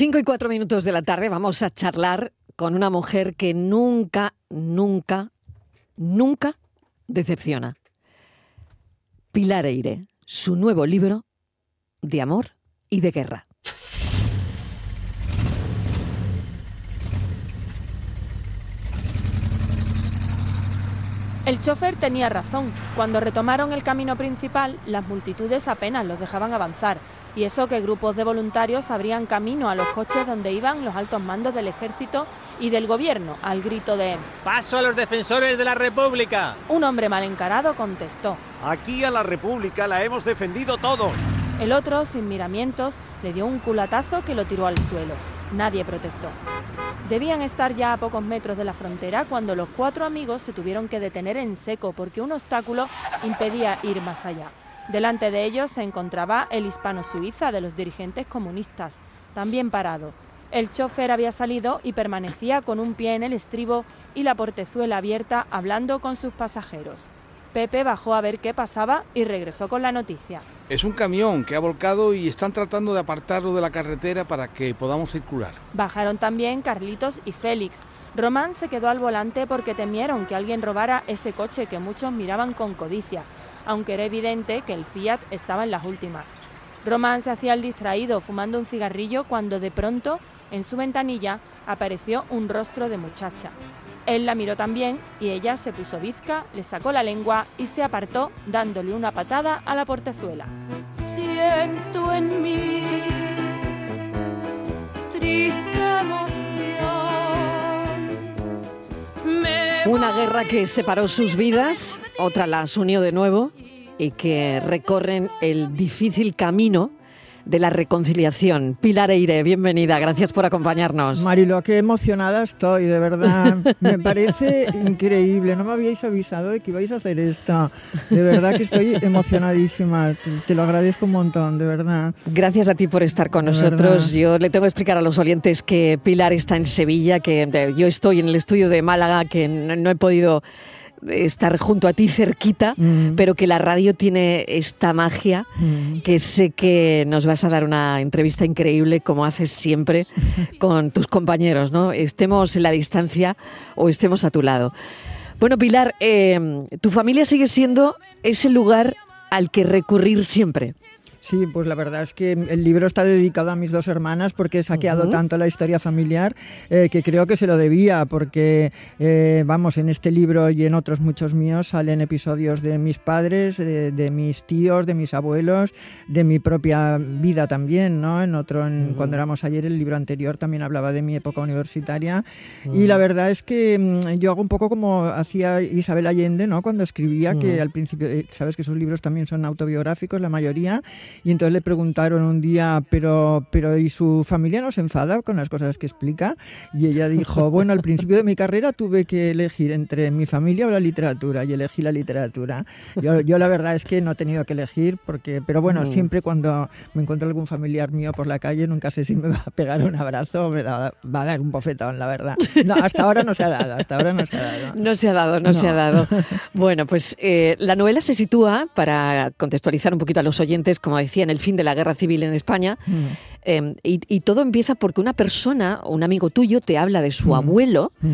Cinco y cuatro minutos de la tarde vamos a charlar con una mujer que nunca, nunca, nunca decepciona. Pilar Eire, su nuevo libro de amor y de guerra. El chofer tenía razón. Cuando retomaron el camino principal, las multitudes apenas los dejaban avanzar. Y eso que grupos de voluntarios abrían camino a los coches donde iban los altos mandos del ejército y del gobierno, al grito de ¡Paso a los defensores de la República! Un hombre mal encarado contestó. Aquí a la República la hemos defendido todos. El otro, sin miramientos, le dio un culatazo que lo tiró al suelo. Nadie protestó. Debían estar ya a pocos metros de la frontera cuando los cuatro amigos se tuvieron que detener en seco porque un obstáculo impedía ir más allá. Delante de ellos se encontraba el hispano-suiza de los dirigentes comunistas, también parado. El chofer había salido y permanecía con un pie en el estribo y la portezuela abierta hablando con sus pasajeros. Pepe bajó a ver qué pasaba y regresó con la noticia. Es un camión que ha volcado y están tratando de apartarlo de la carretera para que podamos circular. Bajaron también Carlitos y Félix. Román se quedó al volante porque temieron que alguien robara ese coche que muchos miraban con codicia, aunque era evidente que el Fiat estaba en las últimas. Román se hacía el distraído fumando un cigarrillo cuando de pronto, en su ventanilla, apareció un rostro de muchacha. Él la miró también y ella se puso bizca, le sacó la lengua y se apartó dándole una patada a la portezuela. Siento en mí triste. Una guerra que separó sus vidas, otra las unió de nuevo y que recorren el difícil camino de la reconciliación. Pilar Eire, bienvenida, gracias por acompañarnos. Marilo, qué emocionada estoy, de verdad. Me parece increíble, no me habíais avisado de que ibais a hacer esto. De verdad que estoy emocionadísima, te, te lo agradezco un montón, de verdad. Gracias a ti por estar con De nosotros. verdad. Yo le tengo que explicar a los oyentes que Pilar está en Sevilla, que eh, yo estoy en el estudio de Málaga, que no he podido estar junto a ti cerquita, Mm. pero que la radio tiene esta magia Mm. que sé que nos vas a dar una entrevista increíble como haces siempre con tus compañeros, ¿no? Estemos en la distancia o estemos a tu lado. Bueno, Pilar, eh, tu familia sigue siendo ese lugar al que recurrir siempre. Sí, pues la verdad es que el libro está dedicado a mis dos hermanas porque he saqueado tanto la historia familiar eh, que creo que se lo debía porque, eh, vamos, en este libro y en otros muchos míos salen episodios de mis padres, de, de mis tíos, de mis abuelos, de mi propia vida también, ¿no? En otro, en- cuando éramos ayer, el libro anterior también hablaba de mi época universitaria. Y la verdad es que mm, yo hago un poco como hacía Isabel Allende, ¿no? Cuando escribía, que al principio, eh, sabes que sus libros también son autobiográficos, la mayoría, y entonces le preguntaron un día, pero, pero ¿y su familia no se enfada con las cosas que explica? Y ella dijo, bueno, al principio de mi carrera tuve que elegir entre mi familia o la literatura, y elegí la literatura. Yo, yo la verdad es que no he tenido que elegir, porque, pero bueno, siempre cuando me encuentro algún familiar mío por la calle, nunca sé si me va a pegar un abrazo o me da- va a dar un bofetón, la verdad. No, hasta ahora no se ha dado, hasta ahora no se ha dado. No se ha dado, no, se ha No. dado. Bueno, pues eh, la novela se sitúa, para contextualizar un poquito a los oyentes, como decía, en el fin de la guerra civil en España. Eh, y, y todo empieza porque una persona, un amigo tuyo, te habla de su abuelo. Mm.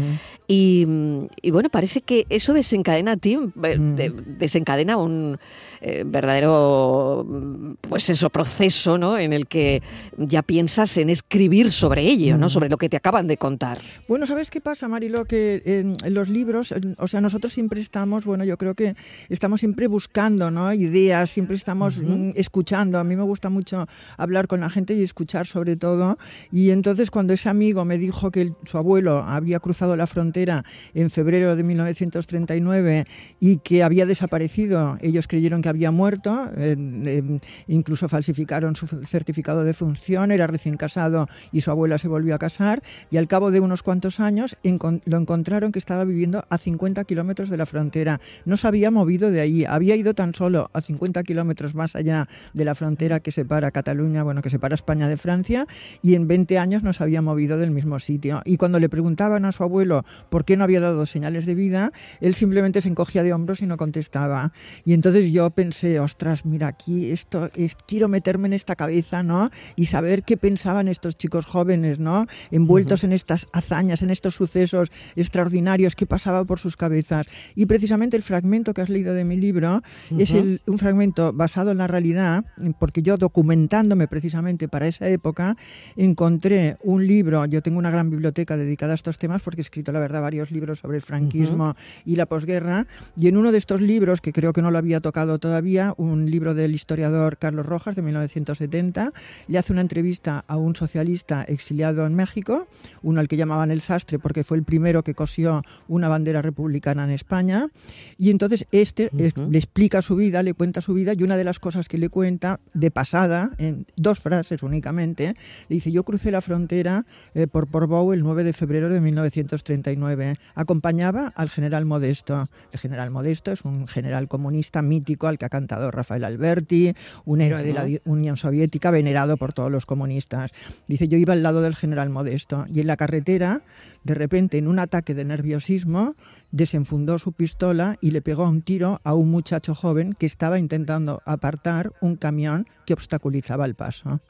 Y, mm, y bueno, parece que eso desencadena a ti, Mm. de- desencadena un eh, verdadero, mm, pues eso, proceso, ¿no? En el que ya piensas en escribir sobre ello, ¿no? Sobre lo que te acaban de contar. Bueno, ¿sabes qué pasa, Marilo? Que en, los libros, o sea, nosotros siempre estamos, bueno, yo creo que estamos siempre buscando, ¿no? Ideas, siempre estamos mm, escuchando. A mí me gusta mucho hablar con la gente y escuchar sobre todo. Y entonces cuando ese amigo me dijo que el- su abuelo había cruzado la frontera en febrero de 1939 y que había desaparecido, ellos creyeron que había muerto, eh, eh, incluso falsificaron su certificado de función, era recién casado y su abuela se volvió a casar y al cabo de unos cuantos años encon- lo encontraron que estaba viviendo a 50 kilómetros de la frontera. No se había movido de ahí, había ido tan solo a 50 kilómetros más allá de la frontera que separa Cataluña, bueno, que separa España De Francia y en 20 años no se había movido del mismo sitio. Y cuando le preguntaban a su abuelo por qué no había dado señales de vida, él simplemente se encogía de hombros y no contestaba. Y entonces yo pensé, ostras, mira, aquí esto es, quiero meterme en esta cabeza, ¿no? Y saber qué pensaban estos chicos jóvenes, ¿no? Envueltos en estas hazañas, en estos sucesos extraordinarios que pasaba por sus cabezas. Y precisamente el fragmento que has leído de mi libro es el- un fragmento basado en la realidad, porque yo documentándome precisamente para esa época, encontré un libro, yo tengo una gran biblioteca dedicada a estos temas porque he escrito, la verdad, varios libros sobre el franquismo y la posguerra, y en uno de estos libros, que creo que no lo había tocado todavía, un libro del historiador Carlos Rojas de 1970, le hace una entrevista a un socialista exiliado en México, uno al que llamaban el sastre porque fue el primero que cosió una bandera republicana en España, y entonces este le explica su vida, le cuenta su vida, y una de las cosas que le cuenta de pasada, en dos frases le dice, yo crucé la frontera eh, por Portbou el 9 de febrero de 1939. Acompañaba al general Modesto. El general Modesto es un general comunista mítico al que ha cantado Rafael Alberti, un héroe de la Unión Soviética venerado por todos los comunistas. Dice, yo iba al lado del general Modesto y en la carretera, de repente, en un ataque de nerviosismo, desenfundó su pistola y le pegó un tiro a un muchacho joven que estaba intentando apartar un camión que obstaculizaba el paso.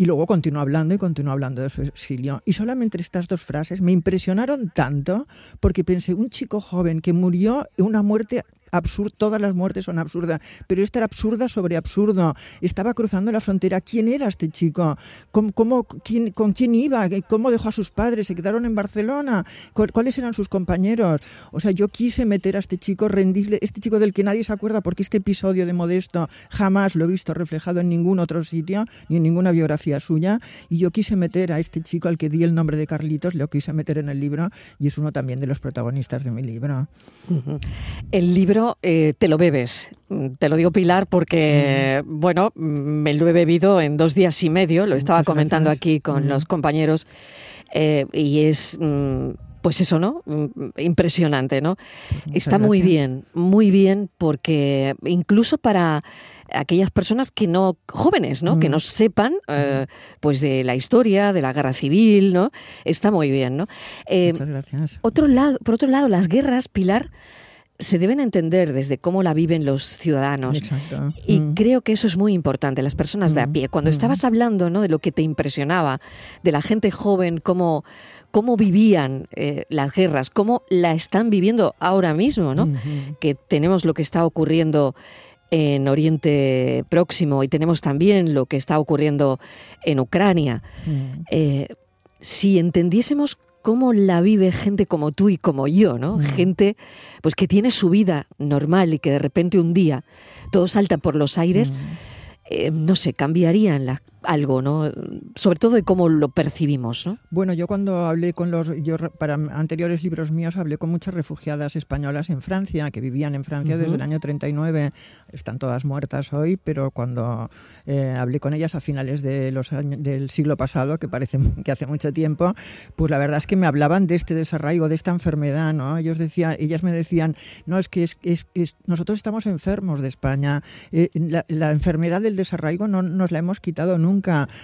Y luego continuó hablando y continuó hablando de su exilio. Y solamente estas dos frases me impresionaron tanto porque pensé, un chico joven que murió una muerte absurda, todas las muertes son absurdas, pero esta era absurda sobre absurdo. Estaba cruzando la frontera. ¿Quién era este chico? ¿Cómo, cómo- quién- ¿Con quién iba? ¿Cómo dejó a sus padres? ¿Se quedaron en Barcelona? ¿Cu- ¿Cuáles eran sus compañeros? O sea, yo quise meter a este chico, rendirle, este chico del que nadie se acuerda porque este episodio de Modesto jamás lo he visto reflejado en ningún otro sitio, ni en ninguna biografía suya, y yo quise meter a este chico al que di el nombre de Carlitos, lo quise meter en el libro, y es uno también de los protagonistas de mi libro. El libro eh, te lo bebes. Te lo digo Pilar porque, bueno, me lo he bebido en dos días y medio, lo estaba Muchas comentando gracias. aquí con Mm. los compañeros, eh, y es, mm, pues eso, ¿no? Mm, Impresionante, ¿no? Está muy bien, muy bien, porque incluso para aquellas personas que no, jóvenes, ¿no? Que no sepan, eh, pues de la historia, de la guerra civil, ¿no? Está muy bien, ¿no? Eh, Muchas gracias. otro lado, por otro lado, las guerras, Pilar, se deben entender desde cómo la viven los ciudadanos. Exacto. Y Mm. creo que eso es muy importante, las personas de a Mm, pie. Cuando mm. estabas hablando ¿no? de lo que te impresionaba, de la gente joven, cómo, cómo vivían eh, las guerras, cómo la están viviendo ahora mismo, ¿no? Que tenemos lo que está ocurriendo en Oriente Próximo y tenemos también lo que está ocurriendo en Ucrania. Eh, si entendiésemos cómo la vive gente como tú y como yo, ¿no? Mm. Gente pues que tiene su vida normal y que de repente un día todo salta por los aires, Mm. eh, no sé, cambiarían la- algo, ¿no? Sobre todo de cómo lo percibimos, ¿no? Bueno, yo cuando hablé con los, yo para anteriores libros míos hablé con muchas refugiadas españolas en Francia, que vivían en Francia desde Ujú. el año 39, están todas muertas hoy, pero cuando eh, hablé con ellas a finales de los años, del siglo pasado, que parece que hace mucho tiempo, pues la verdad es que me hablaban de este desarraigo, de esta enfermedad, ¿no? Ellos decían, ellas me decían, no, es que es, es- es- nosotros estamos enfermos de España, eh, la, la enfermedad del desarraigo no nos la hemos quitado nunca,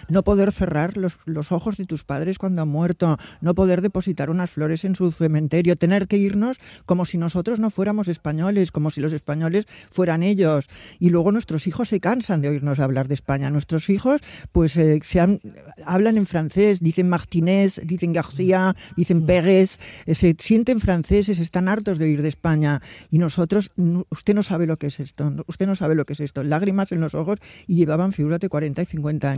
no poder cerrar los, los ojos de tus padres cuando han muerto, no poder depositar unas flores en su cementerio, tener que irnos como si nosotros no fuéramos españoles, como si los españoles fueran ellos. Y luego nuestros hijos se cansan de oírnos hablar de España. Nuestros hijos pues eh, se han- hablan en francés, dicen Martínez, dicen García, dicen Pérez, eh, se sienten franceses, están hartos de oír de España. Y nosotros, no- usted no sabe lo que es esto, usted no sabe lo que es esto. Lágrimas en los ojos y llevaban, figúrate, 40 y 50 años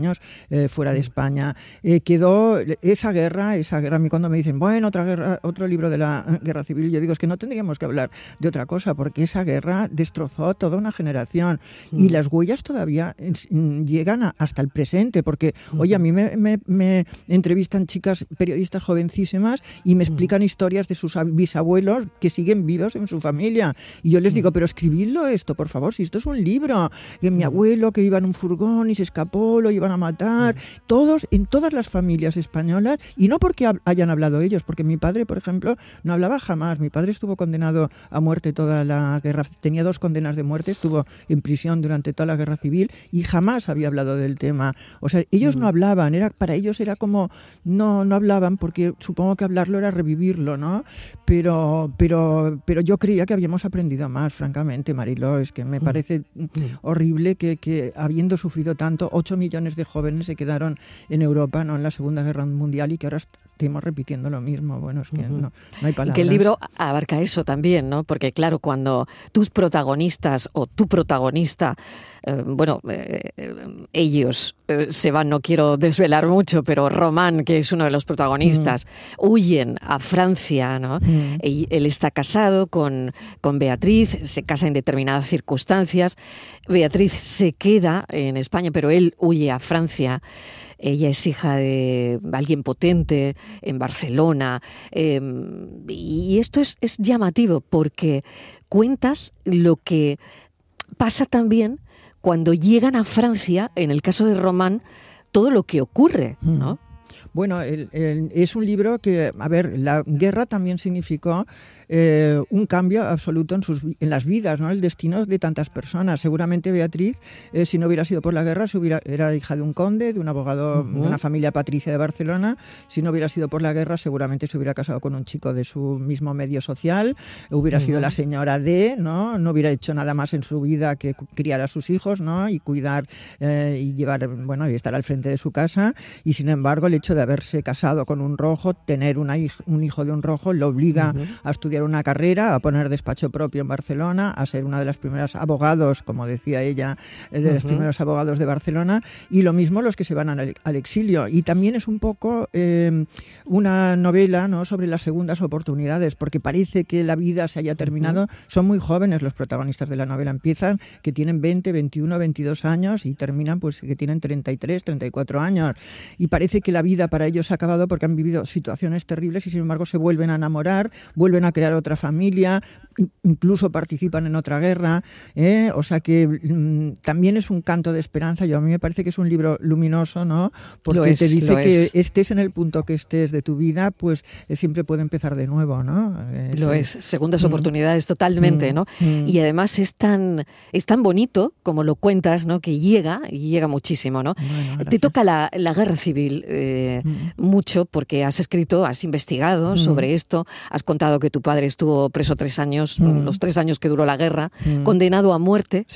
eh, fuera de España. Eh, quedó esa guerra, esa guerra, a mí cuando me dicen, bueno, otra guerra, otro libro de la guerra civil, yo digo, es que no tendríamos que hablar de otra cosa, porque esa guerra destrozó toda una generación y las huellas todavía mm, llegan a- hasta el presente, porque, oye, a mí me, me- me entrevistan chicas periodistas jovencísimas y me explican historias de sus ab- bisabuelos que siguen vivos en su familia. Y yo les digo, pero escribidlo esto, por favor, si esto es un libro, que mi abuelo que iba en un furgón y se escapó, lo llevan van a matar, todos, en todas las familias españolas, y no porque hayan hablado ellos, porque mi padre, por ejemplo, no hablaba jamás. Mi padre estuvo condenado a muerte toda la guerra, tenía dos condenas de muerte, estuvo en prisión durante toda la guerra civil y jamás había hablado del tema. O sea, ellos no mm. hablaban, era para ellos era como no no hablaban porque supongo que hablarlo era revivirlo, ¿no? Pero pero pero yo creía que habíamos aprendido más, francamente, Mariló, es que me mm. parece mm. horrible que, que habiendo sufrido tanto, 8 millones de jóvenes se quedaron en Europa, ¿no? En la Segunda Guerra Mundial y que ahora estemos repitiendo lo mismo. Bueno, es que no, hay palabras. Que el libro abarca eso también, ¿no? Porque claro, cuando tus protagonistas o tu protagonista eh, bueno, eh, eh, ellos se van, no quiero desvelar mucho, pero Román, que es uno de los protagonistas, mm. huyen a Francia, ¿no? Mm. Él está casado con, con Beatriz, se casa en determinadas circunstancias. Beatriz se queda en España, pero él huye a Francia. Ella es hija de alguien potente en Barcelona. Em, y esto es, es llamativo porque cuentas lo que pasa también cuando llegan a Francia, en el caso de Román, todo lo que ocurre, ¿no? Mm. Bueno, es un libro que, a ver, la guerra también significó eh, un cambio absoluto en, sus, en las vidas, ¿no? el destino de tantas personas. Seguramente Beatriz, eh, si no hubiera sido por la guerra, se hubiera, era hija de un conde, de un abogado, de una familia patricia de Barcelona. Si no hubiera sido por la guerra, seguramente se hubiera casado con un chico de su mismo medio social, hubiera sido la señora de, ¿no? no hubiera hecho nada más en su vida que criar a sus hijos ¿no? y cuidar eh, y llevar, bueno, y estar al frente de su casa. Y sin embargo, el hecho de haberse casado con un rojo, tener una, un hijo de un rojo, lo obliga a estudiar una carrera, a poner despacho propio en Barcelona, a ser una de las primeras abogados, como decía ella, eh, de los primeros abogados de Barcelona, y lo mismo los que se van al, exilio. Y también es un poco eh, una novela ¿no? sobre las segundas oportunidades, porque parece que la vida se haya terminado. Son muy jóvenes los protagonistas de la novela, empiezan que tienen 20, 21, 22 años y terminan pues que tienen 33, 34 años. Y parece que la vida para ellos ha acabado porque han vivido situaciones terribles y sin embargo se vuelven a enamorar, vuelven a crear otra familia, incluso participan en otra guerra, ¿eh? o sea que mm, también es un canto de esperanza. Yo a mí me parece que es un libro luminoso, ¿no? Porque te dice que estés en el punto que estés de tu vida, pues eh, siempre puede empezar de nuevo, ¿no? lo es, segundas mm. oportunidades totalmente, mm. ¿no? Y además es tan es tan bonito como lo cuentas, ¿no? Que llega y llega muchísimo, ¿no? te toca la, guerra civil eh, mucho porque has escrito, has investigado sobre esto, has contado que tu padre estuvo preso tres años, mm. los tres años que duró la guerra, mm. condenado a muerte,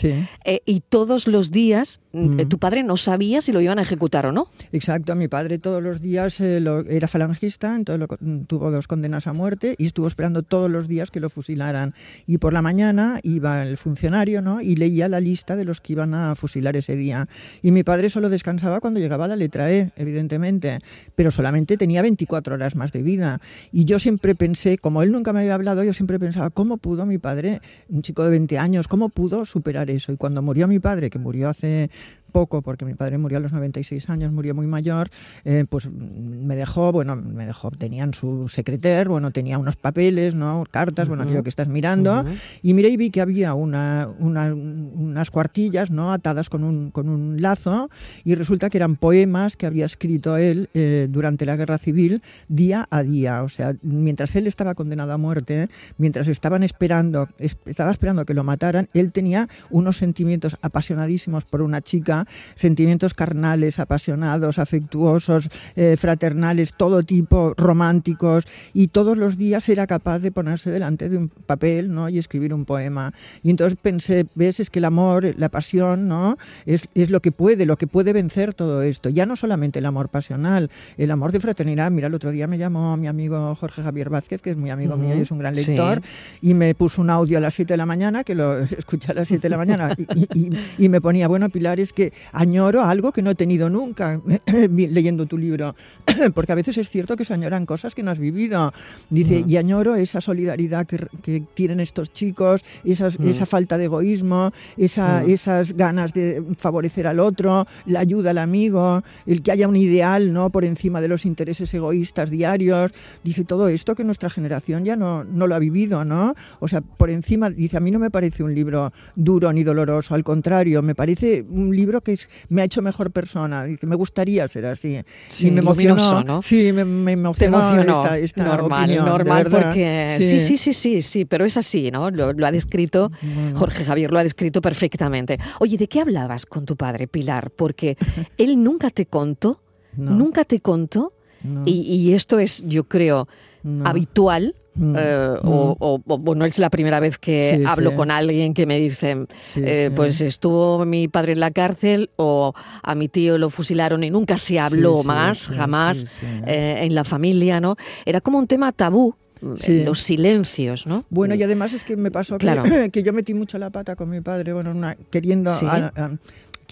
eh, y todos los días mm, eh, tu padre no sabía si lo iban a ejecutar o no. Exacto, mi padre todos los días eh, era falangista, entonces tuvo dos condenas a muerte y estuvo esperando todos los días que lo fusilaran. Y por la mañana iba el funcionario ¿no? y leía la lista de los que iban a fusilar ese día. Y mi padre solo descansaba cuando llegaba la letra E, evidentemente, pero solamente tenía 24 horas más de vida. Y yo siempre pensé, como él nunca me había hablado, yo siempre pensaba, ¿cómo pudo mi padre, un chico de 20 años, cómo pudo superar eso? Y cuando murió mi padre, que murió hace poco, porque mi padre murió a los 96 años, murió muy mayor, eh, pues me dejó, bueno, me dejó, tenían su secreter, bueno, tenía unos papeles, ¿no? Cartas, bueno, aquello que estás mirando, y miré y vi que había una, unas cuartillas, ¿no? Atadas con un, con un lazo, y resulta que eran poemas que había escrito él eh, durante la guerra civil día a día, o sea, mientras él estaba condenado a muerte, mientras estaban esperando, estaba esperando que lo mataran, él tenía unos sentimientos apasionadísimos por una chica sentimientos carnales, apasionados, afectuosos, eh, fraternales, todo tipo, románticos, y todos los días era capaz de ponerse delante de un papel ¿no? y escribir un poema. Y entonces pensé, ves, es que el amor, la pasión, ¿no? es, es lo que puede, lo que puede vencer todo esto. Ya no solamente el amor pasional, el amor de fraternidad. Mira, el otro día me llamó mi amigo Jorge Javier Vázquez, que es muy amigo mío y es un gran lector, y me puso un audio a las 7 de la mañana, que lo escuché a las 7 de la mañana, y, y me ponía, bueno, Pilar, es que añoro algo que no he tenido nunca leyendo tu libro, porque a veces es cierto que se añoran cosas que no has vivido. Dice, y añoro esa solidaridad que, tienen estos chicos, esas, esa falta de egoísmo, esa, esas ganas de favorecer al otro, la ayuda al amigo, el que haya un ideal ¿no? por encima de los intereses egoístas diarios. Dice todo esto que nuestra generación ya no, no lo ha vivido, ¿no? O sea, por encima, dice, a mí no me parece un libro duro ni doloroso, al contrario, me parece un libro que me ha hecho mejor persona. Dice, me gustaría ser así. Sí, y me emocionó. luminoso, ¿no? Sí, me, me Te emocionó, emocionó. esta, esta normal, opinión, normal, porque sí. sí, sí, sí, sí, pero es así, ¿no? Lo, lo ha descrito, Bueno. Jorge Javier lo ha descrito perfectamente. Oye, ¿de qué hablabas con tu padre, Pilar? Porque él nunca te contó, No, nunca te contó, no, y, y esto es, yo creo, no. habitual. Mm, eh, mm. o, o- o, bueno, es la primera vez que Sí, hablo sí. con alguien que me dice, Sí, eh, pues estuvo mi padre en la cárcel o a mi tío lo fusilaron y nunca se habló más, jamás, eh, en la familia, ¿no? Era como un tema tabú, Sí. los silencios, ¿no? Bueno, y además es que me pasó que, yo metí mucho la pata con mi padre, bueno, una- queriendo, Sí. a- a-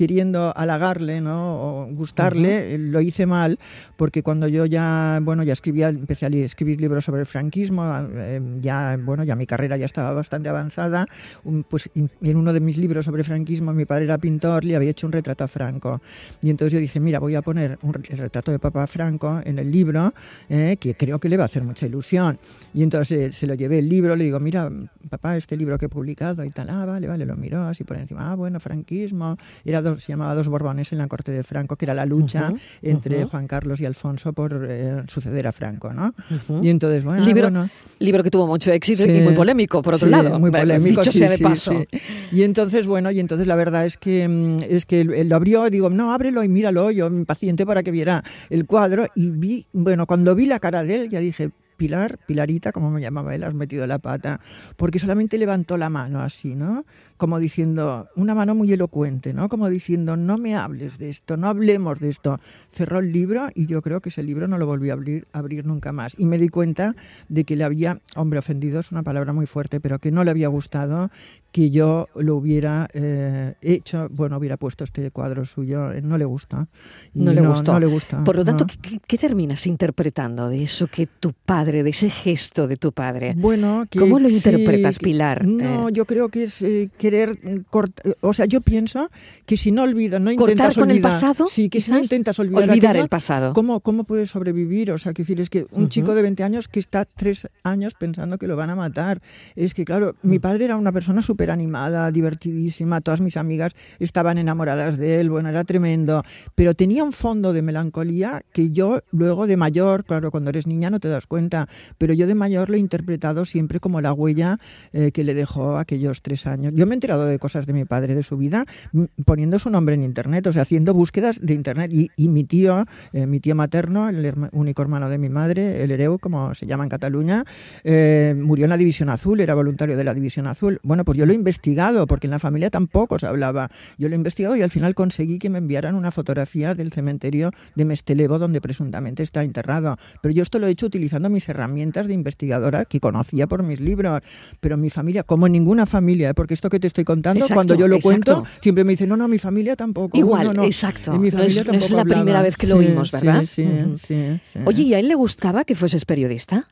queriendo halagarle, ¿no? O gustarle, eh, lo hice mal, porque cuando yo ya, bueno, ya escribía, empecé a escribir libros sobre el franquismo, eh, ya, bueno, ya mi carrera ya estaba bastante avanzada, un- pues in- en uno de mis libros sobre franquismo, mi padre era pintor, le había hecho un retrato a Franco, y entonces yo dije, mira, voy a poner un el retrato de papá Franco en el libro, eh, que creo que le va a hacer mucha ilusión, y entonces eh, se lo llevé el libro, le digo, mira, papá, este libro que he publicado y tal, ah, vale, vale, lo miró así por encima, ah, bueno, franquismo, era dos, se llamaba Dos Borbones en la corte de Franco, que era la lucha Ujú, entre ujú. Juan Carlos y Alfonso por eh, suceder a Franco, ¿no? Ujú. Y entonces, bueno, Libro- bueno, Libro que tuvo mucho éxito Sí. y muy polémico, por otro Sí, lado. Muy polémico, dicho sí, sea de paso. sí. Y entonces, bueno, y entonces la verdad es que mm, es que lo abrió, digo, no, ábrelo y míralo, yo impaciente para que viera el cuadro. Y vi, bueno, cuando vi la cara de él, ya dije, Pilar, Pilarita, como me llamaba él, has metido la pata. Porque solamente levantó la mano así, ¿no? Como diciendo, una mano muy elocuente, ¿no? Como diciendo, no me hables de esto, no hablemos de esto. Cerró el libro y yo creo que ese libro no lo volví a abrir, abrir nunca más. Y me di cuenta de que le había, hombre, ofendido es una palabra muy fuerte, pero que no le había gustado que yo lo hubiera eh, hecho, bueno, hubiera puesto este cuadro suyo, eh, no le gusta. Y No le gustó. No le gusta. Por lo tanto, no. ¿qué, terminas interpretando de eso que tu padre, de ese gesto de tu padre? Bueno, que, ¿Cómo lo interpretas, que- Pilar? No, Eh, yo creo que es eh, querer cortar. O sea, yo pienso que si no olvidas, no ¿Cortar intentas con el olvidar. pasado, Sí, que si no intentas olvidar. Olvidar aquello, el pasado. ¿Cómo, ¿Cómo puedes sobrevivir? O sea, que decir, es que un Ujú. chico de 20 años que está tres años pensando que lo van a matar. Es que, claro, mi Mm. padre era una persona súper animada, divertidísima, todas mis amigas estaban enamoradas de él, bueno, era tremendo, pero tenía un fondo de melancolía que yo luego de mayor, claro, cuando eres niña no te das cuenta, pero yo de mayor lo he interpretado siempre como la huella eh, que le dejó aquellos tres años. Yo me enterado de cosas de mi padre, de su vida, poniendo su nombre en internet, o sea, haciendo búsquedas de internet. Y, y mi tío, eh, mi tío materno, el herma- único hermano de mi madre, el Hereu, como se llama en Cataluña, eh, murió en la División Azul, era voluntario de la División Azul. Bueno, pues yo lo he investigado, porque en la familia tampoco se hablaba. Yo lo he investigado y al final conseguí que me enviaran una fotografía del cementerio de Mestelevo, donde presuntamente está enterrado. Pero yo esto lo he hecho utilizando mis herramientas de investigadora que conocía por mis libros. Pero mi familia, como ninguna familia, ¿eh? porque esto que te estoy contando, Exacto, cuando yo lo exacto. cuento, siempre me dicen, no, no, mi familia tampoco. Igual, no, no. exacto. Mi No es- no la primera vez que lo Sí, oímos, sí, ¿verdad? Sí, sí, sí. Oye, ¿y a él le gustaba que fueses periodista?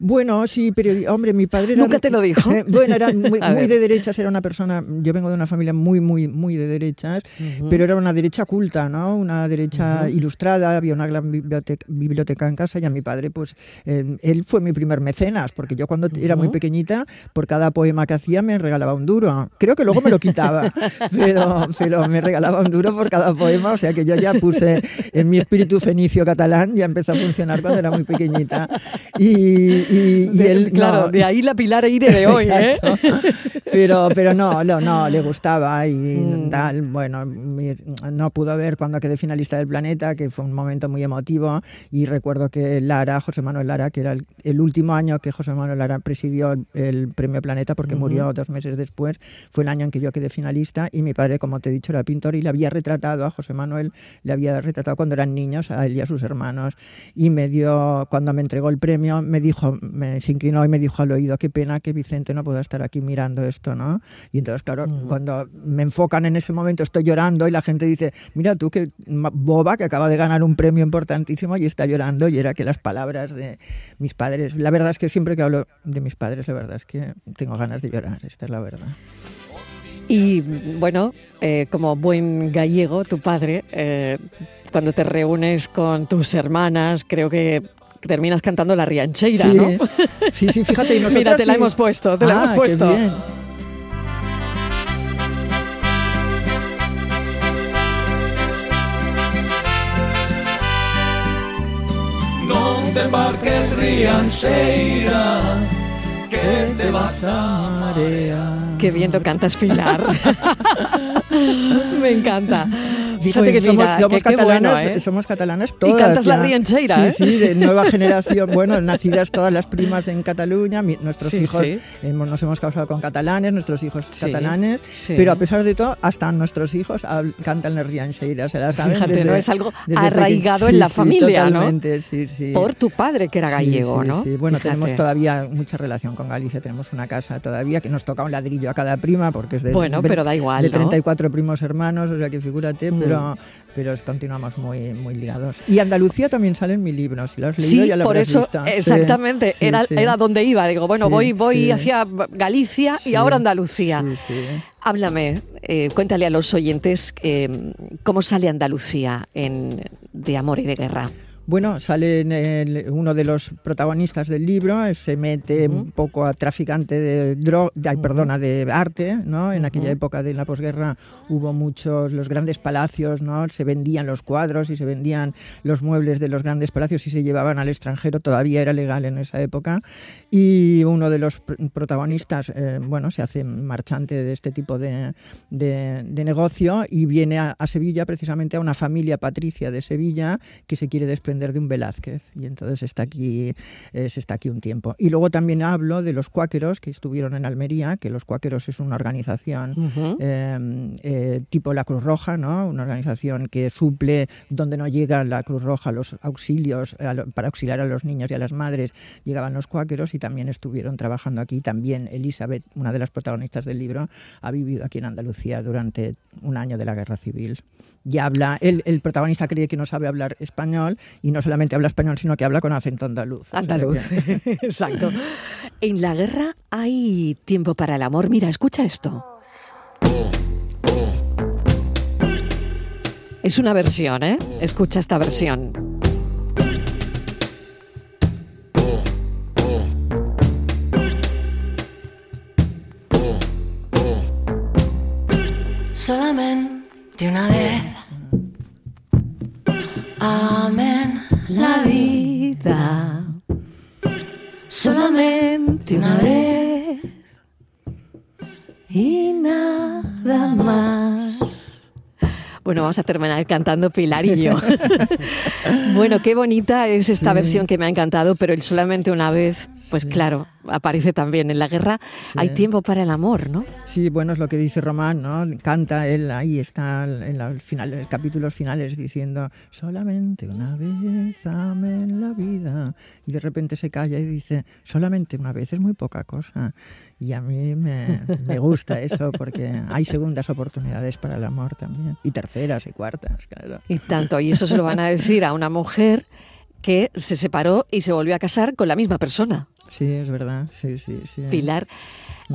Bueno, sí, pero hombre, mi padre era... ¿Nunca te lo dijo? bueno, era muy, muy de derechas, era una persona, yo vengo de una familia muy, muy, muy de derechas, pero era una derecha culta, ¿no? Una derecha ilustrada, había una gran biblioteca, biblioteca en casa y a mi padre, pues, eh, él fue mi primer mecenas, porque yo cuando era muy pequeñita, por cada poema que hacía me regalaba un duro. Creo que luego me lo quitaba, pero, pero me regalaba un duro por cada poema, o sea que yo ya puse en mi espíritu fenicio catalán, ya empezó a funcionar cuando era muy pequeñita. Y, y- y De- él, claro, no. de ahí la Pilar Eire de hoy, ¿eh? Pero, pero no, no, no, le gustaba y Mm. tal. Bueno, no pudo ver cuando quedé finalista del planeta, que fue un momento muy emotivo. Y recuerdo que Lara, José Manuel Lara, que era el, el último año que José Manuel Lara presidió el, el premio Planeta, porque murió dos meses después, fue el año en que yo quedé finalista. Y mi padre, como te he dicho, era pintor y le había retratado a José Manuel, le había retratado cuando eran niños a él y a sus hermanos. Y me dio, cuando me entregó el premio, me dijo, me se inclinó y me dijo al oído, qué pena que Vicente no pueda estar aquí mirando esto, ¿no? Y entonces, claro, Mm. cuando me enfocan en ese momento, estoy llorando y la gente dice, mira tú, que ma- boba que acaba de ganar un premio importantísimo y está llorando. Y era que las palabras de mis padres, la verdad es que siempre que hablo de mis padres, la verdad es que tengo ganas de llorar, esta es la verdad. Y bueno, eh, como buen gallego, tu padre, eh, cuando te reúnes con tus hermanas, creo que terminas cantando la riancheira, ¿no? Sí, sí, fíjate. Y Mira, te la hemos puesto, te la hemos puesto. No te embarques, riancheira, que te vas a marear. Qué bien lo cantas, Pilar. Me encanta. Fíjate Pues que somos, mira, somos que qué catalanas, bueno, ¿eh? somos catalanas Y todas. cantas la ya. riancheira, sí, ¿eh? Sí, de nueva generación. Bueno, nacidas todas las primas en Cataluña, mi- nuestros Sí, hijos sí. hemos- nos hemos casado con catalanes, nuestros hijos Sí, catalanes, pero a pesar de todo, hasta nuestros hijos cantan la riancheira, se la saben Fíjate, desde- ¿no? Es algo arraigado en la familia, ¿no? totalmente, sí, sí. Por tu padre, que era gallego, ¿no? sí. Bueno, Fíjate. tenemos todavía mucha relación con Galicia. Tenemos una casa todavía que nos toca un ladrillo a cada prima porque es de, Bueno, pero da igual, de ¿no? 34 primos hermanos, o sea que figúrate. Pero, pero continuamos muy, muy ligados. Y Andalucía también sale en mi libro. Si lo has leído, Sí, ya lo por eso, visto. Exactamente, sí, era, sí. era donde iba. Digo, bueno, voy, voy hacia Galicia y ahora Andalucía. Sí, sí. Háblame, eh, cuéntale a los oyentes eh, cómo sale Andalucía en De Amor y de Guerra. Bueno, sale el- uno de los protagonistas del libro, se mete un poco a traficante de droga, perdona, de arte, ¿no? En aquella época de la posguerra hubo muchos, los grandes palacios, ¿no? Se vendían los cuadros y se vendían los muebles de los grandes palacios y se llevaban al extranjero, todavía era legal en esa época. Y uno de los pr- protagonistas, eh, bueno, se hace marchante de este tipo de, de- de negocio y viene a, a Sevilla precisamente a una familia patricia de Sevilla que se quiere desprender de un Velázquez y entonces está aquí, eh, se está aquí un tiempo. Y luego también hablo de los cuáqueros que estuvieron en Almería, que los cuáqueros es una organización Ujú. eh, eh, tipo la Cruz Roja, ¿no? Una organización que suple donde no llega la Cruz Roja los auxilios lo- para auxiliar a los niños y a las madres, llegaban los cuáqueros y también estuvieron trabajando aquí. También Elizabeth, una de las protagonistas del libro, ha vivido aquí en Andalucía durante un año de la Guerra Civil. Y habla, el, el protagonista cree que no sabe hablar español y no solamente habla español, sino que habla con acento andaluz. O sea Andaluz, que- exacto. En la guerra hay tiempo para el amor. Mira, escucha esto. Es una versión, ¿eh? Escucha esta versión. Solamente una vez. Amén. La vida. Solamente una vez. Y nada más. Bueno, vamos a terminar cantando Pilar y yo. bueno, qué bonita es esta Sí. versión que me ha encantado, pero el solamente una vez, pues claro, aparece también en la guerra. Sí. Hay tiempo para el amor, ¿no? Sí, bueno, es lo que dice Román, ¿no? Canta él ahí, está en los finales, capítulos finales diciendo solamente una vez ame en la vida. Y de repente se calla y dice solamente una vez es muy poca cosa. Y a mí me, me gusta eso porque hay segundas oportunidades para el amor también. Y terceras y cuartas, claro. Y tanto, y eso se lo van a decir a una mujer que se separó y se volvió a casar con la misma persona. Sí, es verdad, sí, sí, sí. Pilar,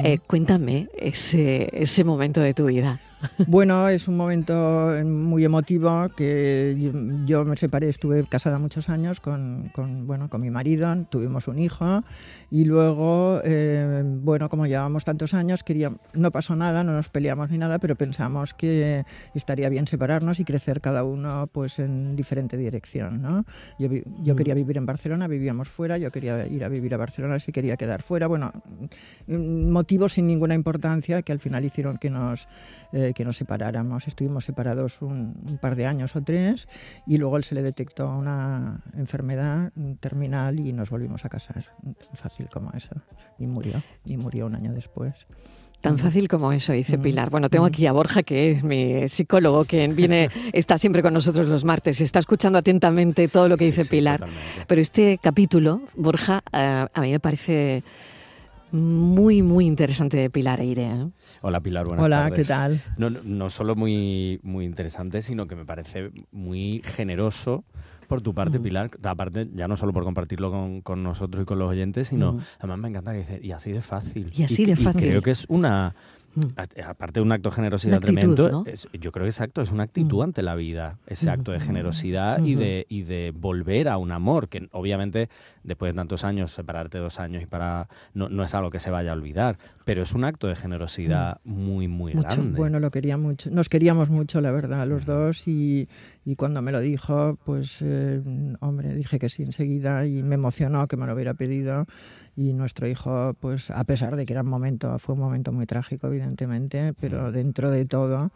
eh, cuéntame ese, ese momento de tu vida. Bueno, es un momento muy emotivo que yo, yo me separé, estuve casada muchos años con, con, bueno, con mi marido, tuvimos un hijo y luego, eh, bueno, como llevábamos tantos años, quería, no pasó nada, no nos peleamos ni nada, pero pensamos que estaría bien separarnos y crecer cada uno pues en diferente dirección, ¿no? Yo, yo quería vivir en Barcelona, vivíamos fuera, yo quería ir a vivir a Barcelona, si quería quedar fuera, bueno, mm, motivos sin ninguna importancia que al final hicieron que nos, eh, que nos separáramos. Estuvimos separados un, un par de años o tres y luego él se le detectó una enfermedad terminal y nos volvimos a casar. Tan fácil como eso. Y murió. Y murió un año después. Tan fácil como eso, dice Mm. Pilar. Bueno, tengo aquí a Borja, que es mi psicólogo, que viene, está siempre con nosotros los martes, está escuchando atentamente todo lo que dice Pilar. Pero este capítulo, Borja, eh, a mí me parece muy, muy interesante de Pilar Eire. ¿eh? Hola Pilar, buenas Hola, tardes. ¿qué tal? No, no, no solo muy, muy interesante, sino que me parece muy generoso por tu parte, Ujú. Pilar. Aparte, ya no solo por compartirlo con, con nosotros y con los oyentes, sino Ujú. además me encanta que dices, y así de fácil. Y así de fácil. creo que es una aparte de un acto de generosidad actitud, tremendo, ¿no? es- yo creo que exacto, es una actitud ante la vida, ese acto de generosidad y, de, y de volver a un amor, que obviamente después de tantos años, separarte dos años y para no, no es algo que se vaya a olvidar, pero es un acto de generosidad muy, muy Mucho. grande. Bueno, lo quería mucho. Nos queríamos mucho, la verdad, los dos. Y, y cuando me lo dijo, pues, eh, hombre, dije que sí enseguida y me emocionó que me lo hubiera pedido. Y nuestro hijo, pues, a pesar de que era un momento, fue un momento muy trágico, evidentemente, pero dentro de todo,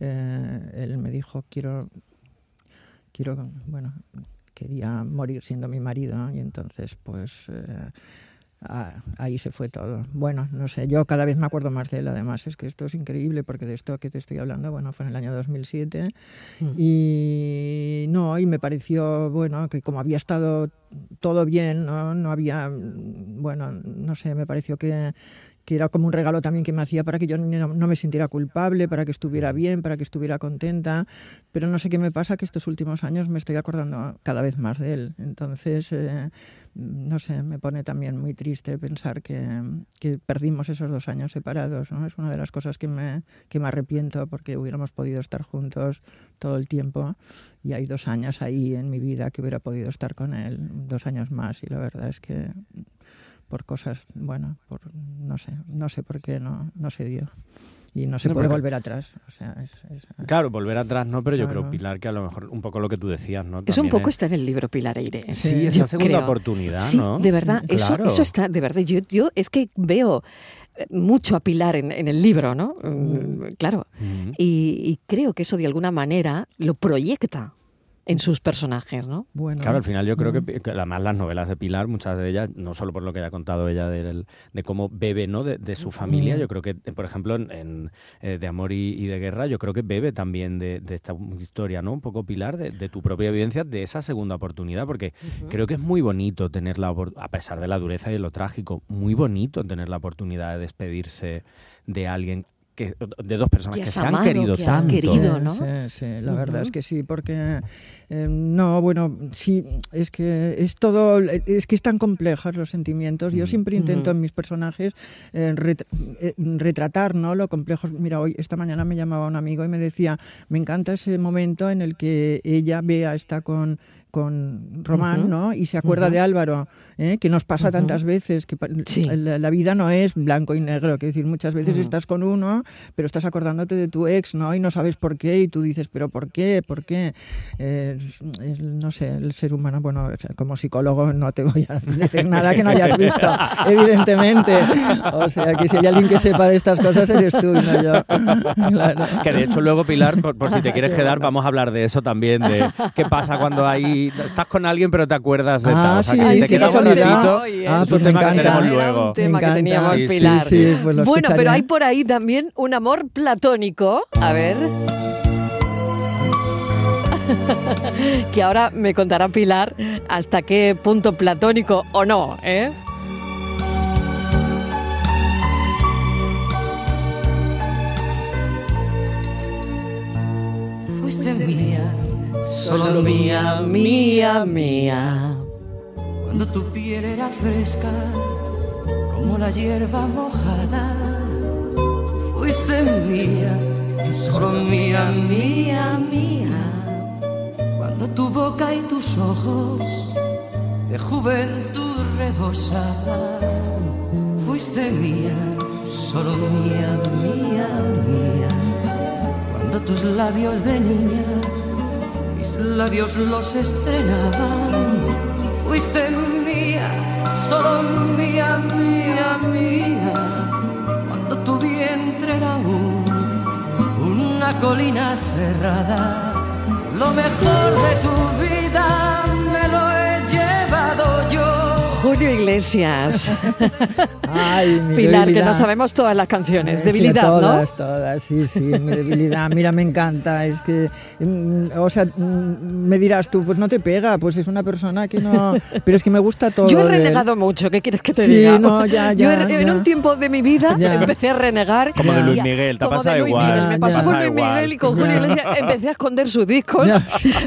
eh, él me dijo, quiero, quiero, bueno, quería morir siendo mi marido. Y entonces, pues. eh, Ah, ahí se fue todo. Bueno, no sé, yo cada vez me acuerdo más de él, además, es que esto es increíble porque de esto que te estoy hablando, bueno, fue en el año 2007 Mm. y no, y me pareció, bueno, que como había estado todo bien, no, no había, mm, bueno, no sé, me pareció que, que era como un regalo también que me hacía para que yo no, no me sintiera culpable, para que estuviera bien, para que estuviera contenta, pero no sé qué me pasa que estos últimos años me estoy acordando cada vez más de él. Entonces, eh, no sé, me pone también muy triste pensar que, que perdimos esos dos años separados. ¿no? Es una de las cosas que me, que me arrepiento porque hubiéramos podido estar juntos todo el tiempo y hay dos años ahí en mi vida que hubiera podido estar con él, dos años más y la verdad es que por cosas, bueno, por, no sé, no sé por qué no, no se dio. Y no se No, puede porque- volver atrás. O sea, es, es- Claro, volver atrás no, pero yo Claro. creo, Pilar, que a lo mejor un poco lo que tú decías, ¿no? Eso un poco es- está en el libro Pilar Eire. ¿eh? Sí, Sí, esa segunda creo. oportunidad, Sí, ¿no? de verdad, eso, Claro. eso está, de verdad. Yo, yo es que veo eh, mucho a Pilar en, en el libro, ¿no? Mm, Claro. Ujú. Y, y creo que eso de alguna manera lo proyecta en sus personajes, ¿no? bueno. Claro, al final yo creo Mm. que, que además las novelas de Pilar, muchas de ellas, no solo por lo que haya contado ella del- de, cómo bebe ¿no? de, de su familia, Mm. yo creo que, eh, por ejemplo, en, en, eh, De Amor y, y de Guerra, yo creo que bebe también de, de esta historia, ¿no? Un poco Pilar, de, de tu propia vivencia, de esa segunda oportunidad, porque creo que es muy bonito tener la opor- a pesar de la dureza y de lo trágico, muy bonito tener la oportunidad de despedirse de alguien, que, de dos personas Que se han querido que has tanto. querido. Sí, ¿no? Sí, sí, la verdad es que sí, porque eh, no, bueno, sí, es que es todo, es que están complejas los sentimientos. Yo Mm. siempre intento en mis personajes eh, ret- eh, retratar, ¿no? Lo complejos. Mira, hoy esta mañana me llamaba un amigo y me decía, me encanta ese momento en el que ella vea está con con Román, Ujú. ¿no? Y se acuerda Ujú. de Álvaro, ¿eh? que nos pasa Ujú. tantas veces, que Sí. la, la vida no es blanco y negro, que decir, muchas veces estás con uno, pero estás acordándote de tu ex, ¿no? Y no sabes por qué, y tú dices, pero ¿por qué? ¿Por qué? Eh, es- es- no sé, el ser humano, bueno, como psicólogo no te voy a decir nada que no hayas visto, evidentemente. O sea, que si hay alguien que sepa de estas cosas eres tú y no yo. Claro. Que de hecho luego, Pilar, por, por si te quieres quedar, vamos a hablar de eso también, de qué pasa cuando hay estás con alguien pero te acuerdas de Ah, tal. O sea, sí, que sí, te queda sí, guardadito. casualidad. Oye, Ah, es pues un me encanta. luego. un tema que teníamos, Sí, Pilar. sí, pues lo bueno, pero hay por ahí también un amor platónico. A ver. que ahora me contará Pilar hasta qué punto platónico o no, ¿eh? Fuiste mía, Solo mía, mía, mía. cuando tu piel era fresca, como la hierba mojada. Fuiste mía, solo mía, mía, mía. Cuando tu boca y tus ojos de juventud rebosaban. Fuiste mía, solo mía, mía, mía. Cuando tus labios de niña labios los estrenaban. Fuiste mía, solo mía, mía, mía. Cuando tu vientre era un, una colina cerrada. Lo mejor de tu vida me lo he llevado yo. Julio Iglesias. Ay, mi Pilar, que no sabemos todas las canciones. Sí, Debilidad, ¿no? todas, todas, sí, sí, mi debilidad. Mira, me encanta. Es que, mm, o sea, mm, me dirás tú, pues no te pega, pues es una persona que no. Pero es que me gusta todo. Yo he renegado mucho, ¿qué quieres que te Sí, diga? no, ya, Yo ya, he- en un tiempo de mi vida Ya. empecé a renegar. Como de Luis Miguel, te ha pasado igual. Miguel. Me pasó con Luis. Miguel y con Julio. Iglesias empecé a esconder sus discos,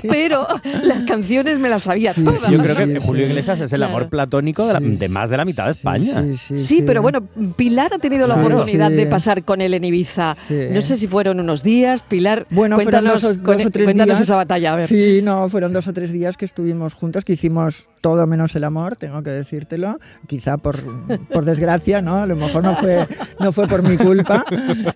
pero las canciones me las sabía Sí, todas. Yo creo Sí, que sí. Julio Iglesias es el amor platónico de, la- de más de la mitad de España. Sí, sí, Sí, pero bueno, Pilar ha tenido la oportunidad de pasar con él en Ibiza. No sé si fueron unos días. Pilar, Bueno, fueron cuéntanos, dos, o- con- dos o tres cuéntanos días. esa batalla. A ver. Sí, no, fueron dos o tres días que estuvimos juntos, que hicimos todo menos el amor, tengo que decírtelo. Quizá por, por desgracia, ¿no? A lo mejor no fue, no fue por mi culpa.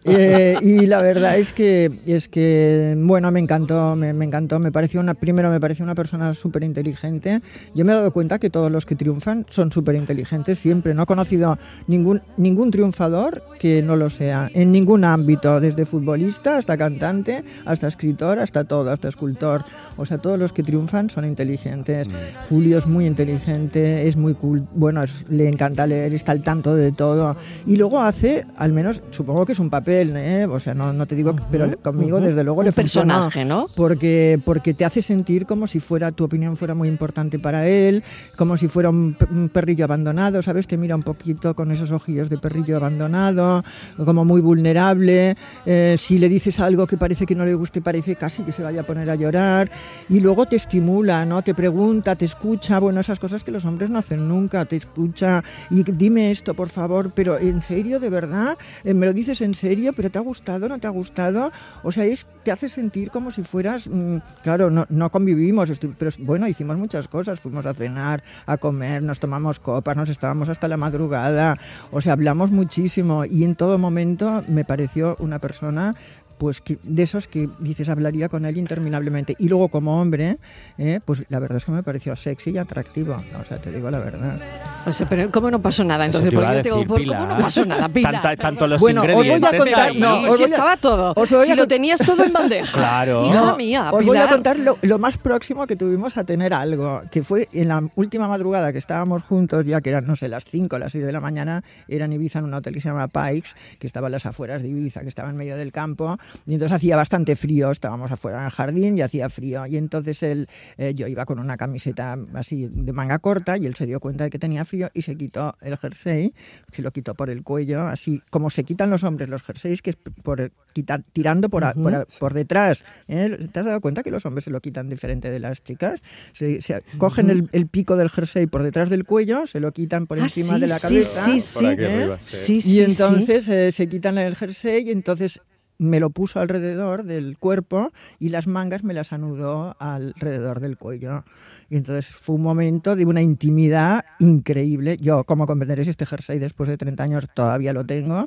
Eh, y la verdad es que, es que bueno, me encantó, me, me encantó. Me pareció una, primero me pareció una persona súper inteligente. Yo me he dado cuenta que todos los que triunfan son súper inteligentes siempre. No he conocido ningún, ningún triunfador que no lo sea, en ningún ámbito, desde futbolista hasta cantante, hasta escritor, hasta todo, hasta escultor. O sea, todos los que triunfan son inteligentes. Julio es muy inteligente, es muy cool, bueno, es- le encanta leer, está al tanto de todo. Y luego hace, al menos, supongo que es un papel, ¿eh? o sea, no, no te digo, que- pero conmigo ujú. desde luego Un le personaje, ¿no? Porque, porque te hace sentir como si fuera tu opinión fuera muy importante para él, como si fuera un, un perrillo abandonado, ¿sabes? Te mira un poquito con esos ojillos de perrillo abandonado, como muy vulnerable. Eh, si le dices algo que parece que no le guste, parece casi que se vaya a poner a llorar. Y luego te estimula, ¿no? Te pregunta, te escucha, bueno, esas cosas que los hombres no hacen nunca, te escucha y dime esto, por favor, pero en serio, de verdad, Eh, me lo dices en serio, pero te ha gustado, no te ha gustado, o sea, es, te hace sentir como si fueras, mm, claro, no, no convivimos, pero bueno, hicimos muchas cosas, fuimos a cenar, a comer, nos tomamos copas, nos estábamos hasta la madrugada, o sea, hablamos muchísimo y en todo momento me pareció una persona pues que, de esos que dices hablaría con él interminablemente. Y luego como hombre, eh, pues la verdad es que me pareció sexy y atractivo. O sea, te digo la verdad. O sea, pero ¿cómo no pasó nada? Entonces, te iba porque a ¿por- ¿cómo no pasó nada, Pilar? Tanta- tanto los Bueno, os voy a ingredientes contar- ahí. no, Pues os si voy a- estaba todo. os voy a Si lo tenías todo en bandeja. Claro. Hija No, mía, os voy a contar lo, lo más próximo que tuvimos a tener algo, que fue en la última madrugada que estábamos juntos, ya que eran, no sé, las 5 las 6 de la mañana, era en Ibiza, en un hotel que se llama Pikes, que estaba en las afueras de Ibiza, que estaba en medio del campo, y entonces hacía bastante frío, estábamos afuera en el jardín y hacía frío, y entonces él, eh, yo iba con una camiseta así de manga corta, y él se dio cuenta de que tenía frío y se quitó el jersey, se lo quitó por el cuello, así como se quitan los hombres los jerseys, que es por quitar, tirando por, a- por, a- por detrás. ¿eh? ¿Te has dado cuenta que los hombres se lo quitan diferente de las chicas? Se, se cogen el, el pico del jersey por detrás del cuello, se lo quitan por Ah, encima sí, de la cabeza. Sí, sí, aquí ¿eh? arriba, sí. sí, Y sí, entonces eh, se quitan el jersey y entonces me lo puso alrededor del cuerpo y las mangas me las anudó alrededor del cuello. Y entonces fue un momento de una intimidad increíble. Yo, como comprenderéis, este jersey después de 30 años todavía lo tengo.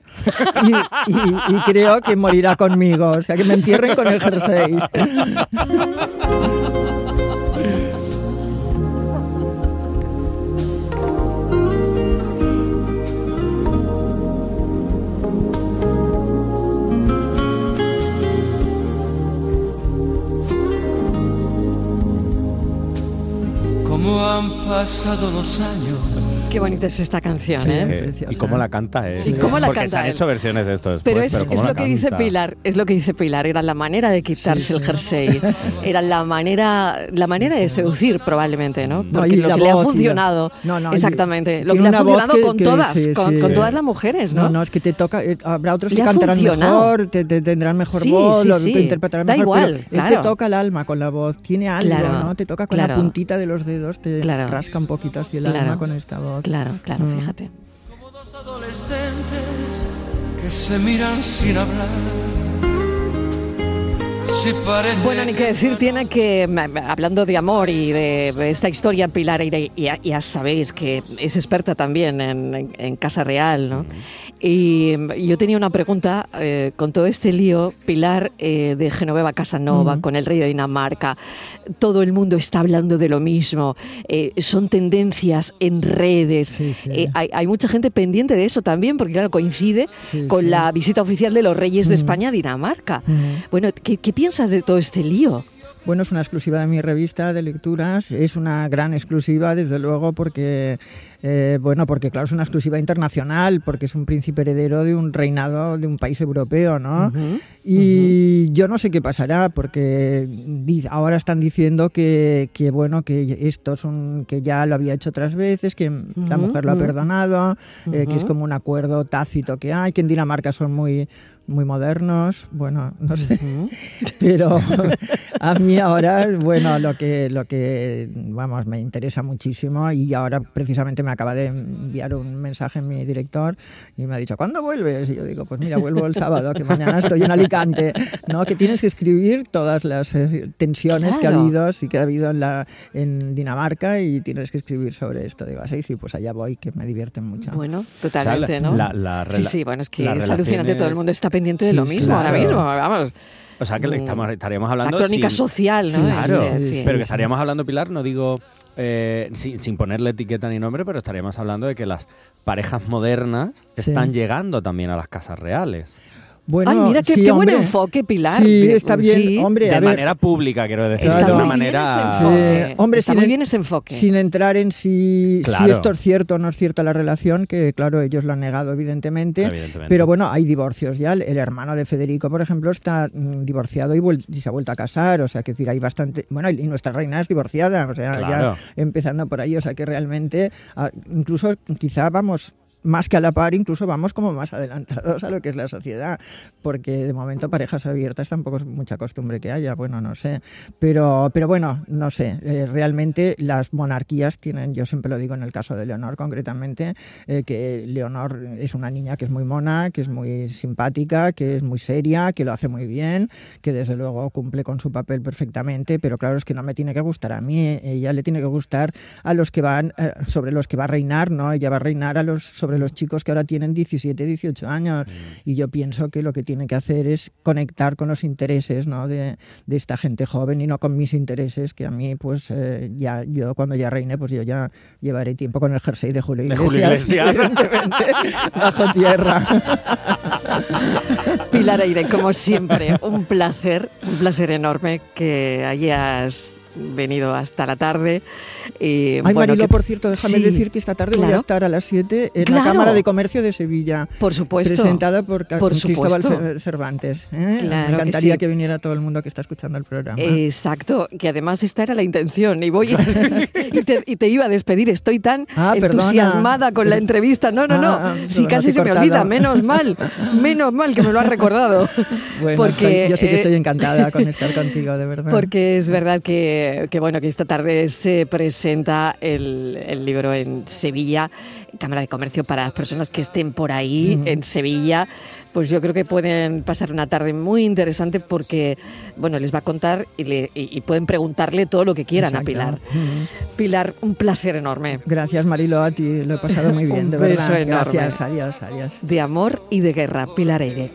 Y, y- y creo que morirá conmigo. O sea, que me entierren con el jersey. Han pasado los años. Qué bonita es esta canción, Sí, ¿eh? Que- y cómo la canta él. Sí, cómo la Porque canta se han él. hecho versiones de esto después. Pero es, es lo que dice. Pilar, es lo que dice Pilar, era la manera de quitarse el jersey, era la manera, la manera de seducir probablemente, ¿no? Porque lo que le ha y la- funcionado, No, no, exactamente, lo que le ha funcionado que- con que- todas, con, todas las mujeres, ¿no? No, no, es que te toca, eh, habrá otros Le que cantarán funcionado. mejor, te, te tendrán mejor voz, lo- te interpretarán Da mejor. igual, pero él claro. te toca el alma con la voz, tiene algo, ¿no? Te toca con la puntita de los dedos, te rasca un poquito así el alma con esta voz. Claro, claro, Mm. fíjate. Como dos adolescentes que se miran sin hablar. Si Bueno, ni que decir tiene que, m- m- hablando de amor y de esta historia, Pilar, y de- ya, ya sabéis que es experta también en, en- en Casa Real, ¿no? Y mm, yo tenía una pregunta eh, con todo este lío, Pilar eh, de Genoveva Casanova, con el rey de Dinamarca. Todo el mundo está hablando de lo mismo, eh, son tendencias en redes. Sí, sí. Eh, hay, hay mucha gente pendiente de eso también, porque claro, coincide Sí, con la visita oficial de los reyes de España a Dinamarca. Ujú. Bueno, ¿qué, qué piensas de todo este lío? Bueno, es una exclusiva de mi revista de lecturas, es una gran exclusiva, desde luego, porque, eh, bueno, porque claro, es una exclusiva internacional, porque es un príncipe heredero de un reinado de un país europeo, ¿no? Y yo no sé qué pasará, porque ahora están diciendo que, que, bueno, que esto es un, que ya lo había hecho otras veces, que la Ujú, mujer lo ha perdonado, eh, que es como un acuerdo tácito que hay, que en Dinamarca son muy, muy modernos, bueno, no sé, pero a mí ahora, bueno, lo que, lo que, vamos, me interesa muchísimo y ahora precisamente me acaba de enviar un mensaje mi director y me ha dicho, ¿cuándo vuelves? Y yo digo, pues mira, vuelvo el sábado, que mañana estoy en Alicante, ¿no? Que tienes que escribir todas las eh, tensiones que ha habido, sí que ha habido en, la, en Dinamarca y tienes que escribir sobre esto. Digo, así, sí, pues allá voy, que me divierten mucho. Bueno, totalmente, ¿no? La, la sí, sí, bueno, es que es alucinante, todo el mundo está pendiente de lo mismo ahora mismo, vamos. O sea, que Mm. estamos, estaríamos hablando... La crónica sin- social, ¿no? Claro, Sí, sí, sí. pero que estaríamos hablando, Pilar, no digo eh, sin, sin ponerle etiqueta ni nombre, pero estaríamos hablando de que las parejas modernas Sí. están llegando también a las casas reales. Bueno, Ay, mira qué, sí, qué buen enfoque, Pilar. Sí, De- está bien, sí. hombre. De a ver, manera pública, quiero decir. Está de una muy bien manera... ese enfoque. Sí, hombre, está sin muy en- bien ese enfoque. Sin entrar en si, si esto es cierto o no es cierta la relación, que claro, ellos lo han negado evidentemente, Evidentemente. pero bueno, hay divorcios ya. El, el hermano de Federico, por ejemplo, está mm, divorciado y, se ha vuelto a casar, o sea, que decir, hay bastante... Bueno, y nuestra reina es divorciada, o sea, Claro. ya empezando por ahí, o sea, que realmente, ah, incluso quizá vamos más que a la par, incluso vamos como más adelantados a lo que es la sociedad, porque de momento parejas abiertas tampoco es mucha costumbre que haya, bueno, no sé, pero, pero bueno, no sé, eh, realmente las monarquías tienen, yo siempre lo digo en el caso de Leonor concretamente, eh, que Leonor es una niña que es muy mona, que es muy simpática, que es muy seria, que lo hace muy bien, que desde luego cumple con su papel perfectamente, pero claro, es que no me tiene que gustar a mí, ella le tiene que gustar a los que van, eh, sobre los que va a reinar, ¿no? Ella va a reinar a los, sobre los chicos que ahora tienen 17, 18 años. Y yo pienso que lo que tiene que hacer es conectar con los intereses ¿no? de, de esta gente joven y no con mis intereses, que a mí, pues eh, ya yo cuando ya reine, pues yo ya llevaré tiempo con el jersey de Julio De Iglesias, Julio Iglesias. evidentemente, bajo tierra. Pilar Aire, como siempre, un placer, un placer enorme que hayas venido hasta la tarde. Y, Ay, bueno, Marilo, que- por cierto, déjame Sí, decir que esta tarde voy a claro. estar a las 7 en Claro. la Cámara de Comercio de Sevilla. Por supuesto. Presentada por, Por Cristóbal supuesto. Cervantes. ¿eh? Claro que Me encantaría sí. que, viniera todo el mundo que está escuchando el programa. Exacto, que además esta era la intención y voy y, te, y te iba a despedir. Estoy tan Ah, perdona. entusiasmada con la entrevista. No, no, no. Ah, si no, casi se me cortado. olvida. Menos mal, menos mal que me lo has recordado. Bueno, porque estoy- yo sí que eh, estoy encantada con estar contigo, de verdad. Porque es verdad que, que, bueno que esta tarde se presenta el, el libro en Sevilla, Cámara de Comercio para las personas que estén por ahí en Sevilla. Pues yo creo que pueden pasar una tarde muy interesante porque, bueno, les va a contar y, le- y- y pueden preguntarle todo lo que quieran a. Pilar. Pilar, un placer enorme. Gracias, Marilo, a ti. Lo he pasado muy bien, Un de beso verdad. enorme. Gracias, adiós, adiós. De amor y de guerra, Pilar Eire.